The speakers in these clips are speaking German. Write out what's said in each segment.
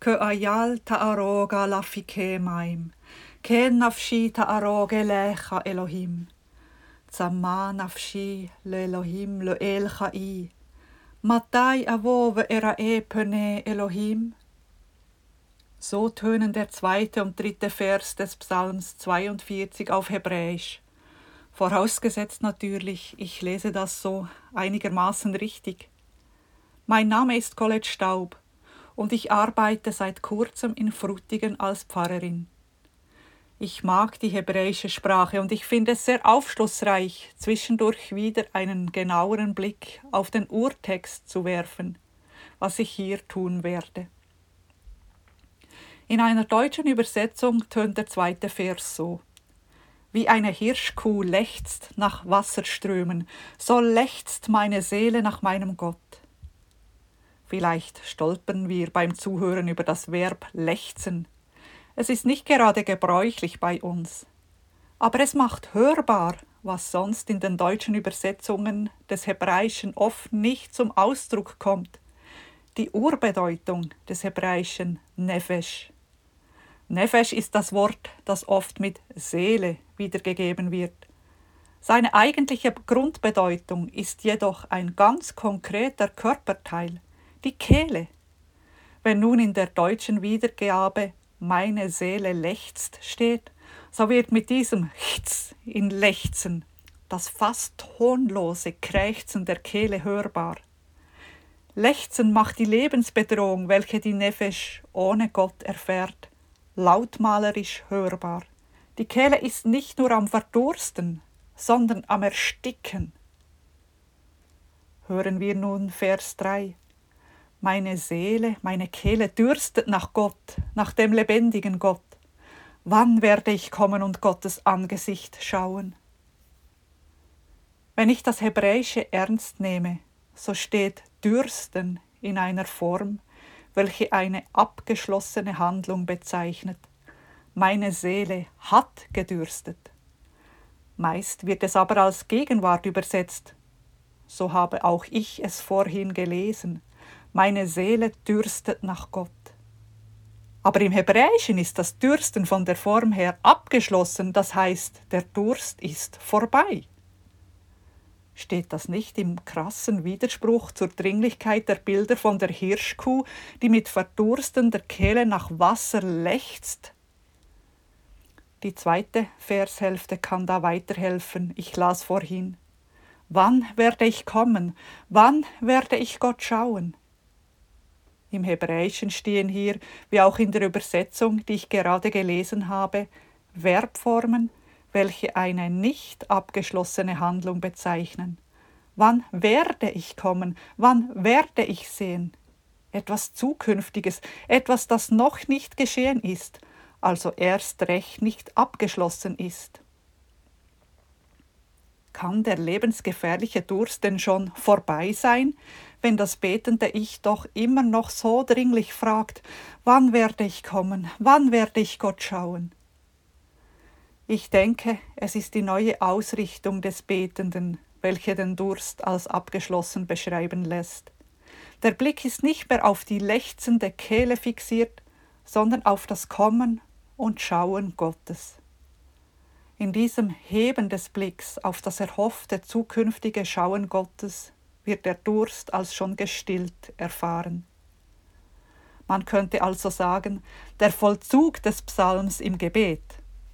Ke'ayal ta'aroga maim, ken nafshi ta'aroge lecha Elohim. Tzama nafshi le'Elohim le'el cha'i. Matai avo ve'erae pene Elohim. So tönen der zweite und dritte Vers des Psalms 42 auf Hebräisch. Vorausgesetzt natürlich, ich lese das so einigermaßen richtig. Mein Name ist Colette Staub und ich arbeite seit kurzem in Frutigen als Pfarrerin. Ich mag die hebräische Sprache und ich finde es sehr aufschlussreich, zwischendurch wieder einen genaueren Blick auf den Urtext zu werfen, was ich hier tun werde. In einer deutschen Übersetzung tönt der zweite Vers so. Wie eine Hirschkuh lechzt nach Wasserströmen, so lechzt meine Seele nach meinem Gott. Vielleicht stolpern wir beim Zuhören über das Verb lechzen. Es ist nicht gerade gebräuchlich bei uns. Aber es macht hörbar, was sonst in den deutschen Übersetzungen des Hebräischen oft nicht zum Ausdruck kommt. Die Urbedeutung des Hebräischen Nefesh. Nefesh ist das Wort, das oft mit Seele wiedergegeben wird. Seine eigentliche Grundbedeutung ist jedoch ein ganz konkreter Körperteil, die Kehle. Wenn nun in der deutschen Wiedergabe meine Seele lechzt steht, so wird mit diesem Chz in Lechzen das fast tonlose Krächzen der Kehle hörbar. Lechzen macht die Lebensbedrohung, welche die Nefesh ohne Gott erfährt, lautmalerisch hörbar. Die Kehle ist nicht nur am Verdursten, sondern am Ersticken. Hören wir nun Vers 3. Meine Seele, meine Kehle dürstet nach Gott, nach dem lebendigen Gott. Wann werde ich kommen und Gottes Angesicht schauen? Wenn ich das Hebräische ernst nehme, so steht Dürsten in einer Form, welche eine abgeschlossene Handlung bezeichnet. Meine Seele hat gedürstet. Meist wird es aber als Gegenwart übersetzt. So habe auch ich es vorhin gelesen. Meine Seele dürstet nach Gott. Aber im Hebräischen ist das Dürsten von der Form her abgeschlossen, das heißt, der Durst ist vorbei. Steht das nicht im krassen Widerspruch zur Dringlichkeit der Bilder von der Hirschkuh, die mit verdurstender Kehle nach Wasser lechzt? Die zweite Vershälfte kann da weiterhelfen. Ich las vorhin. Wann werde ich kommen? Wann werde ich Gott schauen? Im Hebräischen stehen hier, wie auch in der Übersetzung, die ich gerade gelesen habe, Verbformen, welche eine nicht abgeschlossene Handlung bezeichnen. Wann werde ich kommen? Wann werde ich sehen? Etwas Zukünftiges, etwas, das noch nicht geschehen ist, also erst recht nicht abgeschlossen ist. Kann der lebensgefährliche Durst denn schon vorbei sein, wenn das betende Ich doch immer noch so dringlich fragt, wann werde ich kommen, wann werde ich Gott schauen? Ich denke, es ist die neue Ausrichtung des Betenden, welche den Durst als abgeschlossen beschreiben lässt. Der Blick ist nicht mehr auf die lechzende Kehle fixiert, sondern auf das Kommen und Schauen Gottes. In diesem Heben des Blicks auf das erhoffte zukünftige Schauen Gottes wird der Durst als schon gestillt erfahren. Man könnte also sagen, der Vollzug des Psalms im Gebet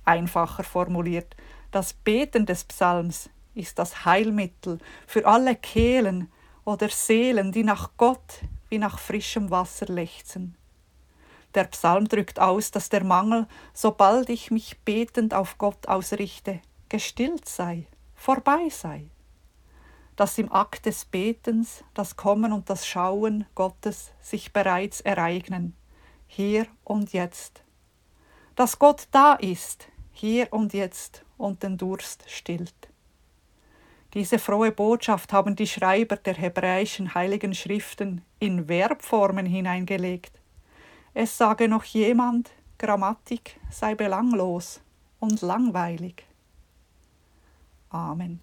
Einfacher formuliert, das Beten des Psalms ist das Heilmittel für alle Kehlen oder Seelen, die nach Gott wie nach frischem Wasser lechzen. Der Psalm drückt aus, dass der Mangel, sobald ich mich betend auf Gott ausrichte, gestillt sei, vorbei sei. Dass im Akt des Betens das Kommen und das Schauen Gottes sich bereits ereignen, hier und jetzt. Dass Gott da ist, hier und jetzt und den Durst stillt. Diese frohe Botschaft haben die Schreiber der hebräischen heiligen Schriften in Verbformen hineingelegt. Es sage noch jemand, Grammatik sei belanglos und langweilig. Amen.